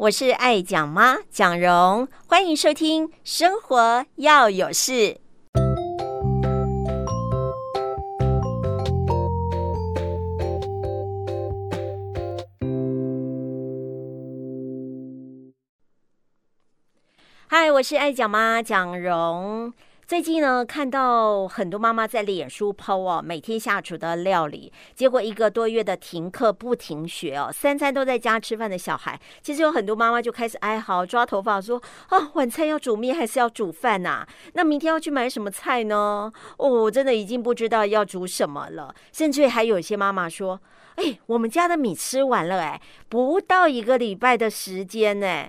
我是爱讲妈蒋蓉，欢迎收听《生活要有事》。嗨，我是爱讲妈蒋蓉。最近呢，看到很多妈妈在脸书 PO 哦，每天下厨的料理，结果一个多月的停课不停学哦，三餐都在家吃饭的小孩，其实有很多妈妈就开始哀嚎，抓头发说啊，晚餐要煮面还是要煮饭呐？那明天要去买什么菜呢？哦，我真的已经不知道要煮什么了，甚至还有一些妈妈说，哎，我们家的米吃完了，哎，不到一个礼拜的时间呢。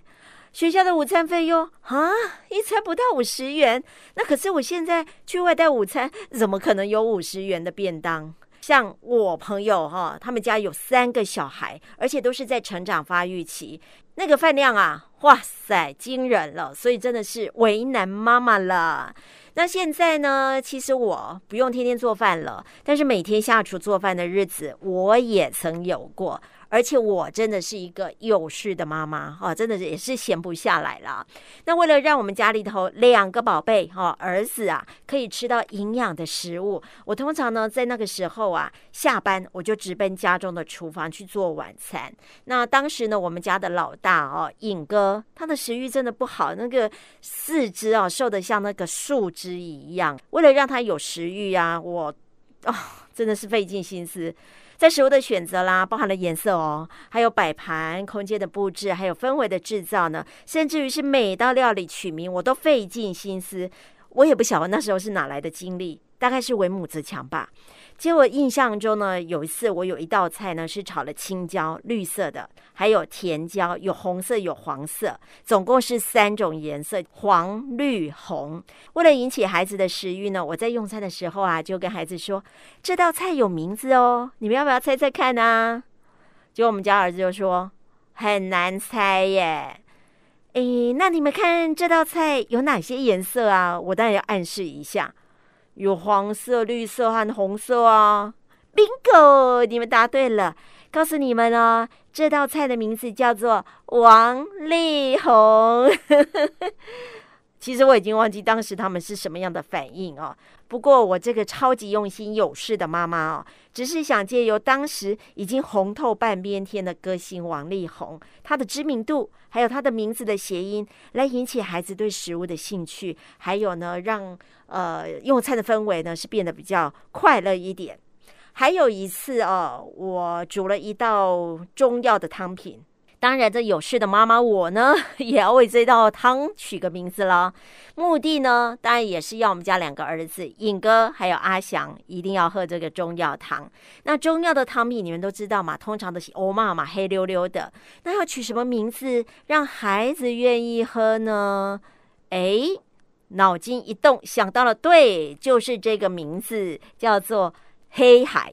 学校的午餐费用啊，一餐不到五十元。那可是我现在去外带午餐，怎么可能有五十元的便当？像我朋友哈，他们家有三个小孩，而且都是在成长发育期，那个饭量啊，哇塞，惊人了。所以真的是为难妈妈了。那现在呢，其实我不用天天做饭了，但是每天下厨做饭的日子，我也曾有过。而且我真的是一个有事的妈妈哈，真的是也是闲不下来了。那为了让我们家里头两个宝贝哈儿子啊可以吃到营养的食物，我通常呢在那个时候啊下班我就直奔家中的厨房去做晚餐。那当时呢我们家的老大哦尹哥他的食欲真的不好，那个四肢啊瘦得像那个树枝一样。为了让他有食欲啊，我哦真的是费尽心思。在食物的选择啦，包含了颜色哦，还有摆盘、空间的布置，还有氛围的制造呢，甚至于是每道料理取名，我都费尽心思。我也不晓得那时候是哪来的精力，大概是为母则强吧。结果印象中呢，有一次我有一道菜呢是炒了青椒，绿色的，还有甜椒，有红色有黄色，总共是三种颜色，黄绿红。为了引起孩子的食欲呢，我在用餐的时候啊，就跟孩子说这道菜有名字哦，你们要不要猜猜看呢？结果我们家儿子就说很难猜耶。诶，那你们看这道菜有哪些颜色啊？我当然要暗示一下。有黄色、绿色和红色啊！Bingo，你们答对了。告诉你们哦，这道菜的名字叫做王力宏。其实我已经忘记当时他们是什么样的反应哦。不过我这个超级用心有事的妈妈哦，只是想借由当时已经红透半边天的歌星王力宏，他的知名度，还有他的名字的谐音，来引起孩子对食物的兴趣，还有呢，让呃用餐的氛围呢是变得比较快乐一点。还有一次哦，我煮了一道中药的汤品。当然，这有事的妈妈我呢，也要为这道汤取个名字了。目的呢，当然也是要我们家两个儿子尹哥还有阿翔一定要喝这个中药汤。那中药的汤品你们都知道嘛，通常都是欧妈妈黑溜溜的。那要取什么名字让孩子愿意喝呢？哎，脑筋一动想到了，对，就是这个名字，叫做黑海。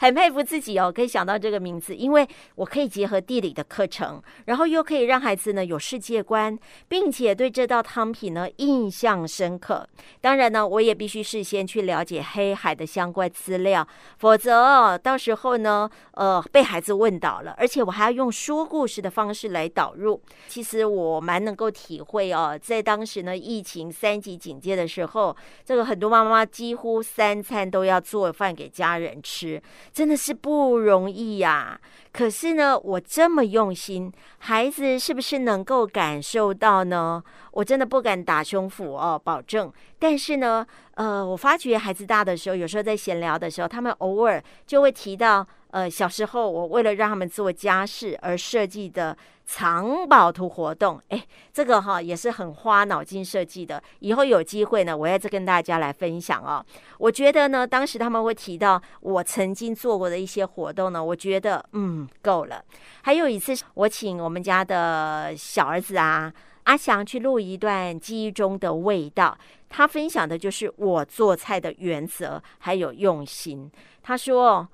很佩服自己哦，可以想到这个名字，因为我可以结合地理的课程，然后又可以让孩子呢有世界观，并且对这道汤品呢印象深刻。当然呢，我也必须事先去了解黑海的相关资料，否则，到时候呢，呃，被孩子问倒了，而且我还要用说故事的方式来导入。其实我蛮能够体会哦，在当时呢疫情三级警戒的时候，这个很多妈妈几乎三餐都要做饭给家人吃。真的是不容易呀！可是呢，我这么用心，孩子是不是能够感受到呢？我真的不敢打胸脯哦，保证。但是呢，呃，我发觉孩子大的时候，有时候在闲聊的时候，他们偶尔就会提到，呃，小时候我为了让他们做家事而设计的。藏宝图活动，哎，这个哈也是很花脑筋设计的。以后有机会呢，我要再跟大家来分享哦。我觉得呢，当时他们会提到我曾经做过的一些活动呢，我觉得嗯够了。还有一次，我请我们家的小儿子啊阿翔去录一段记忆中的味道，他分享的就是我做菜的原则还有用心。他说。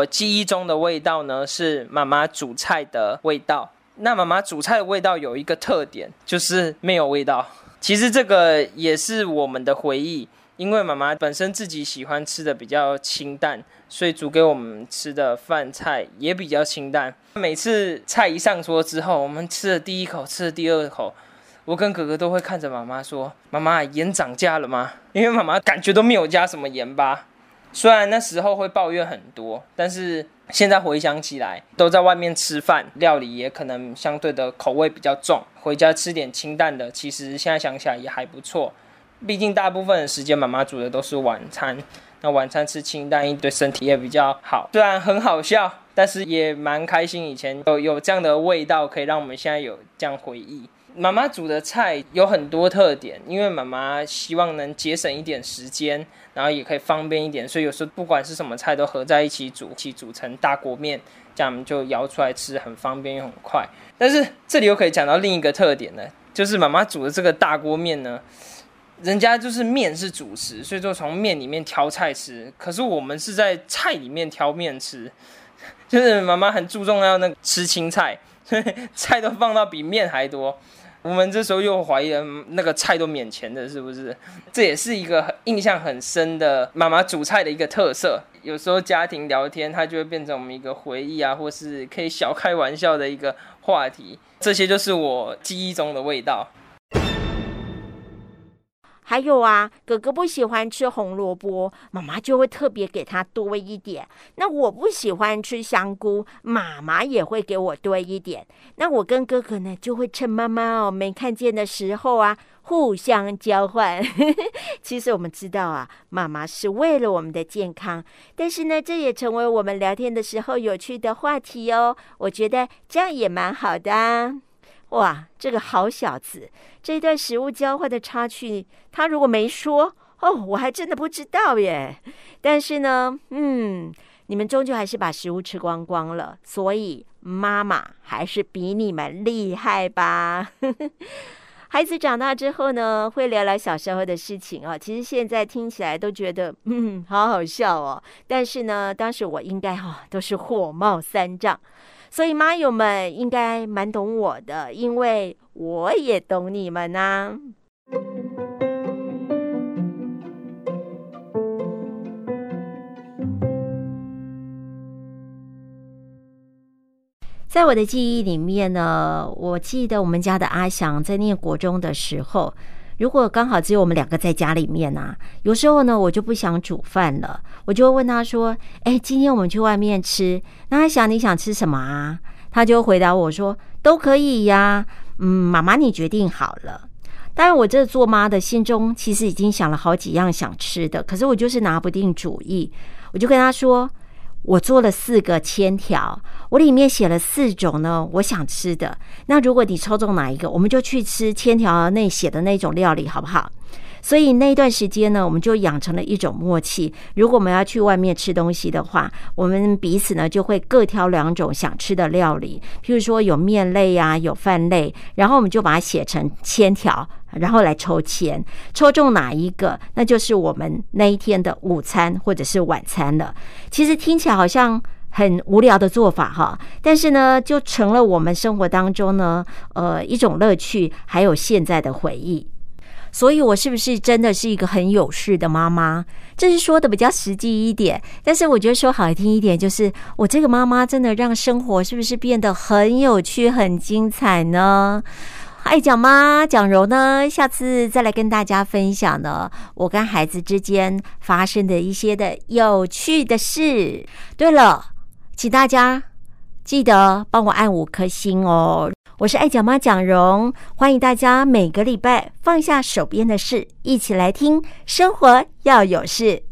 我记忆中的味道呢，是妈妈煮菜的味道。那妈妈煮菜的味道有一个特点，就是没有味道。其实这个也是我们的回忆，因为妈妈本身自己喜欢吃的比较清淡，所以煮给我们吃的饭菜也比较清淡。每次菜一上桌之后，我们吃了第一口，吃了第二口，我跟哥哥都会看着妈妈说：“妈妈，盐涨价了吗？”因为妈妈感觉都没有加什么盐巴。虽然那时候会抱怨很多，但是现在回想起来，都在外面吃饭，料理也可能相对的口味比较重。回家吃点清淡的，其实现在想起来也还不错。毕竟大部分的时间妈妈煮的都是晚餐，那晚餐吃清淡一对身体也比较好。虽然很好笑，但是也蛮开心。以前有有这样的味道，可以让我们现在有这样回忆。妈妈煮的菜有很多特点，因为妈妈希望能节省一点时间，然后也可以方便一点，所以有时候不管是什么菜都合在一起煮，一起煮成大锅面，这样就舀出来吃，很方便又很快。但是这里又可以讲到另一个特点呢，就是妈妈煮的这个大锅面呢，人家就是面是主食，所以说从面里面挑菜吃，可是我们是在菜里面挑面吃，就是妈妈很注重要那个吃青菜，菜都放到比面还多。我们这时候又怀疑了，那个菜都免钱的，是不是？这也是一个印象很深的妈妈煮菜的一个特色。有时候家庭聊天，它就会变成我们一个回忆啊，或是可以小开玩笑的一个话题。这些就是我记忆中的味道。还有啊，哥哥不喜欢吃红萝卜，妈妈就会特别给他多一点。那我不喜欢吃香菇，妈妈也会给我多一点。那我跟哥哥呢，就会趁妈妈哦没看见的时候啊，互相交换。其实我们知道啊，妈妈是为了我们的健康，但是呢，这也成为我们聊天的时候有趣的话题哦。我觉得这样也蛮好的啊。哇，这个好小子，这一段食物交换的插曲，他如果没说哦，我还真的不知道耶。但是呢，嗯，你们终究还是把食物吃光光了，所以妈妈还是比你们厉害吧。孩子长大之后呢，会聊聊小时候的事情啊。其实现在听起来都觉得，嗯，好好笑哦。但是呢，当时我应该哈、哦、都是火冒三丈。所以妈友们应该蛮懂我的，因为我也懂你们呐、在我的记忆里面呢，我记得我们家的阿翔在念国中的时候。如果刚好只有我们两个在家里面啊，有时候呢，我就不想煮饭了，我就会问他说：“哎，今天我们去外面吃，那他想你想吃什么啊？”他就回答我说：“都可以呀，嗯，妈妈你决定好了。”当然，我这做妈的心中其实已经想了好几样想吃的，可是我就是拿不定主意，我就跟他说。我做了四个签条，我里面写了四种呢，我想吃的。那如果你抽中哪一个，我们就去吃签条内写的那种料理，好不好？所以那段时间呢，我们就养成了一种默契。如果我们要去外面吃东西的话，我们彼此呢就会各挑两种想吃的料理，譬如说有面类呀、啊，有饭类，然后我们就把它写成签条，然后来抽签，抽中哪一个，那就是我们那一天的午餐或者是晚餐了。其实听起来好像很无聊的做法哈，但是呢，就成了我们生活当中呢，呃，一种乐趣，还有现在的回忆。所以，我是不是真的是一个很有事的妈妈？这是说的比较实际一点。但是，我觉得说好听一点，就是我这个妈妈真的让生活是不是变得很有趣、很精彩呢？爱讲妈蒋柔呢，下次再来跟大家分享呢，我跟孩子之间发生的一些的有趣的事。对了，请大家记得帮我按五颗星哦。我是爱讲妈蒋蓉，欢迎大家每个礼拜放下手边的事，一起来听生活要有事。